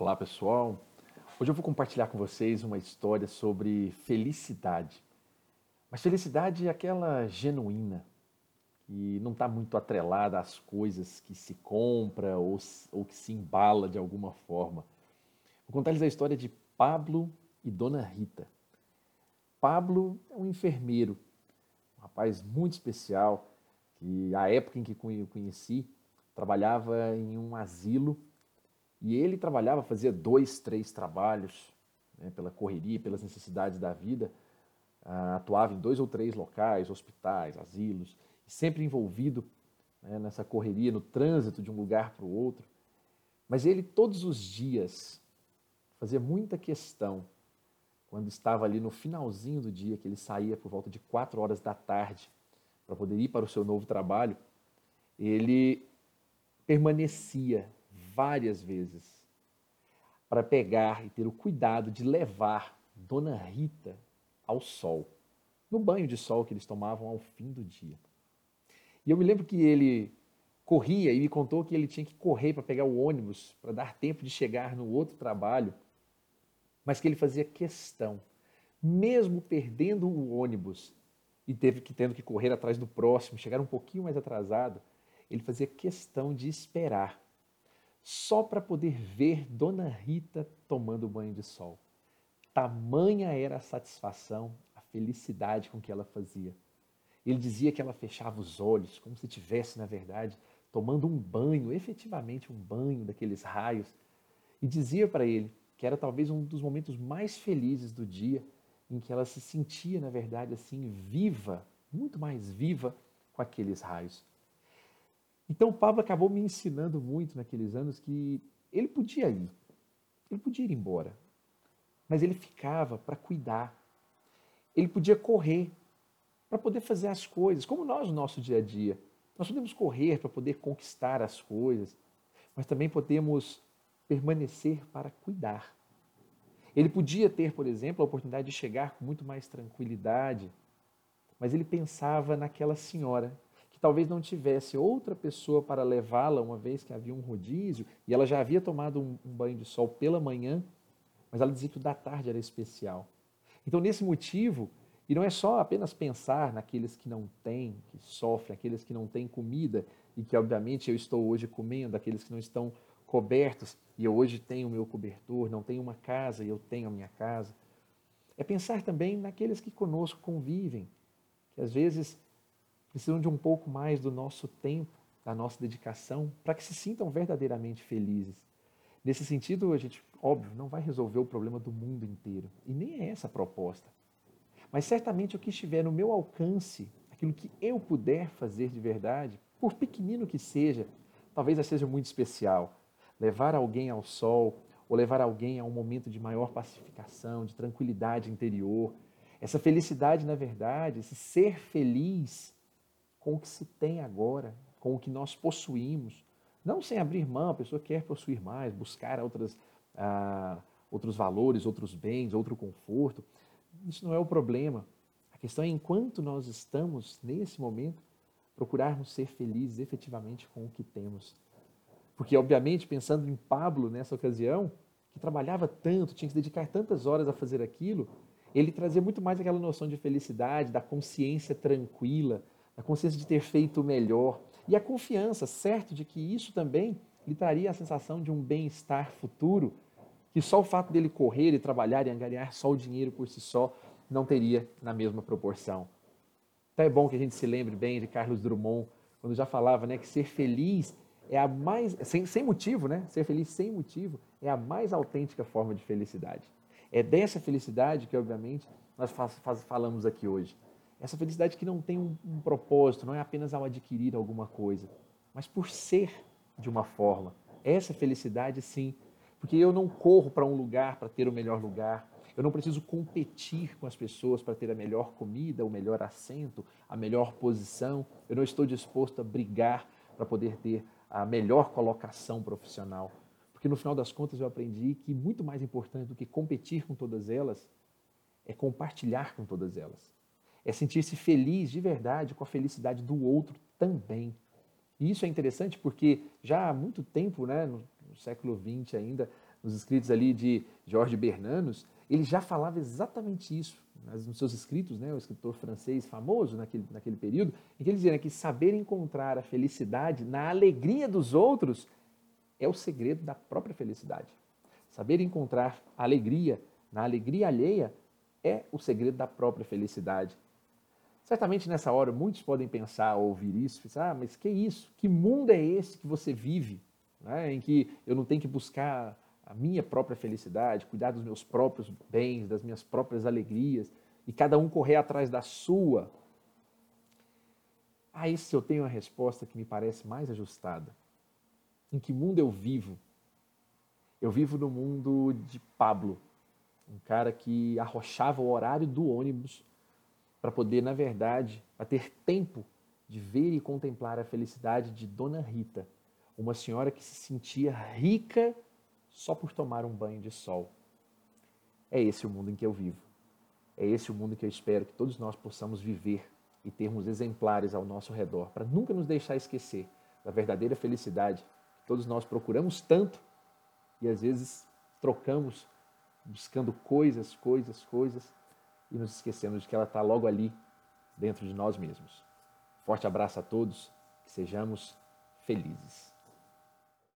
Olá pessoal, hoje eu vou compartilhar com vocês uma história sobre felicidade. Mas felicidade é aquela genuína, que não está muito atrelada às coisas que se compra ou, ou que se embala de alguma forma. Vou contar-lhes a história de Pablo e Dona Rita. Pablo é um enfermeiro, um rapaz muito especial, que a época em que eu conheci, trabalhava em um asilo e ele trabalhava, fazia dois, três trabalhos, né, pela correria, pelas necessidades da vida, uh, atuava em dois ou três locais, hospitais, asilos, sempre envolvido né, nessa correria, no trânsito de um lugar para o outro. Mas ele, todos os dias, fazia muita questão, quando estava ali no finalzinho do dia, que ele saía por volta de quatro horas da tarde para poder ir para o seu novo trabalho, ele permanecia várias vezes para pegar e ter o cuidado de levar Dona Rita ao sol, no banho de sol que eles tomavam ao fim do dia. E eu me lembro que ele corria e me contou que ele tinha que correr para pegar o ônibus para dar tempo de chegar no outro trabalho, mas que ele fazia questão, mesmo perdendo o ônibus e teve que tendo que correr atrás do próximo, chegar um pouquinho mais atrasado, ele fazia questão de esperar só para poder ver Dona Rita tomando banho de sol. Tamanha era a satisfação, a felicidade com que ela fazia. Ele dizia que ela fechava os olhos, como se estivesse, na verdade, tomando um banho, efetivamente um banho daqueles raios, e dizia para ele que era talvez um dos momentos mais felizes do dia, em que ela se sentia, na verdade, assim, viva, muito mais viva com aqueles raios. Então, Pablo acabou me ensinando muito naqueles anos que ele podia ir, ele podia ir embora, mas ele ficava para cuidar. Ele podia correr para poder fazer as coisas, como nós no nosso dia a dia. Nós podemos correr para poder conquistar as coisas, mas também podemos permanecer para cuidar. Ele podia ter, por exemplo, a oportunidade de chegar com muito mais tranquilidade, mas ele pensava naquela senhora que talvez não tivesse outra pessoa para levá-la, uma vez que havia um rodízio, e ela já havia tomado um, um banho de sol pela manhã, mas ela dizia que o da tarde era especial. Então, nesse motivo, e não é só apenas pensar naqueles que não têm, que sofrem, aqueles que não têm comida, e que obviamente eu estou hoje comendo, aqueles que não estão cobertos, e eu hoje tenho o meu cobertor, não tenho uma casa e eu tenho a minha casa. É pensar também naqueles que conosco convivem, que às vezes precisam de um pouco mais do nosso tempo, da nossa dedicação, para que se sintam verdadeiramente felizes. Nesse sentido, a gente, óbvio, não vai resolver o problema do mundo inteiro. E nem é essa a proposta. Mas certamente o que estiver no meu alcance, aquilo que eu puder fazer de verdade, por pequenino que seja, talvez seja muito especial. Levar alguém ao sol, ou levar alguém a um momento de maior pacificação, de tranquilidade interior. Essa felicidade, na verdade, esse ser feliz, com o que se tem agora, com o que nós possuímos. Não sem abrir mão, a pessoa quer possuir mais, buscar outras, ah, outros valores, outros bens, outro conforto. Isso não é o problema. A questão é enquanto nós estamos nesse momento, procurarmos ser felizes efetivamente com o que temos. Porque, obviamente, pensando em Pablo nessa ocasião, que trabalhava tanto, tinha que dedicar tantas horas a fazer aquilo, ele trazia muito mais aquela noção de felicidade, da consciência tranquila, a consciência de ter feito o melhor e a confiança, certo, de que isso também lhe traria a sensação de um bem-estar futuro, que só o fato dele correr e trabalhar e angariar só o dinheiro por si só não teria na mesma proporção. Então é bom que a gente se lembre bem de Carlos Drummond, quando já falava né, que ser feliz é a mais, sem, sem motivo, né? Ser feliz sem motivo é a mais autêntica forma de felicidade. É dessa felicidade que, obviamente, nós faz, faz, falamos aqui hoje. Essa felicidade que não tem um, um propósito, não é apenas ao adquirir alguma coisa, mas por ser de uma forma. Essa felicidade, sim, porque eu não corro para um lugar para ter o melhor lugar, eu não preciso competir com as pessoas para ter a melhor comida, o melhor assento, a melhor posição, eu não estou disposto a brigar para poder ter a melhor colocação profissional. Porque no final das contas eu aprendi que muito mais importante do que competir com todas elas é compartilhar com todas elas é sentir-se feliz de verdade com a felicidade do outro também. E isso é interessante porque já há muito tempo, né, no século XX ainda, nos escritos ali de Jorge Bernanos, ele já falava exatamente isso nos seus escritos, né, o escritor francês famoso naquele, naquele período, em que ele dizia né, que saber encontrar a felicidade na alegria dos outros é o segredo da própria felicidade. Saber encontrar alegria na alegria alheia é o segredo da própria felicidade. Certamente nessa hora muitos podem pensar, ouvir isso, pensar, ah, mas que isso? Que mundo é esse que você vive? Né? Em que eu não tenho que buscar a minha própria felicidade, cuidar dos meus próprios bens, das minhas próprias alegrias, e cada um correr atrás da sua. A isso eu tenho a resposta que me parece mais ajustada. Em que mundo eu vivo? Eu vivo no mundo de Pablo, um cara que arrochava o horário do ônibus para poder, na verdade, ter tempo de ver e contemplar a felicidade de Dona Rita, uma senhora que se sentia rica só por tomar um banho de sol. É esse o mundo em que eu vivo. É esse o mundo que eu espero que todos nós possamos viver e termos exemplares ao nosso redor, para nunca nos deixar esquecer da verdadeira felicidade que todos nós procuramos tanto e às vezes trocamos buscando coisas, coisas, coisas e nos esquecemos de que ela está logo ali, dentro de nós mesmos. Forte abraço a todos, que sejamos felizes.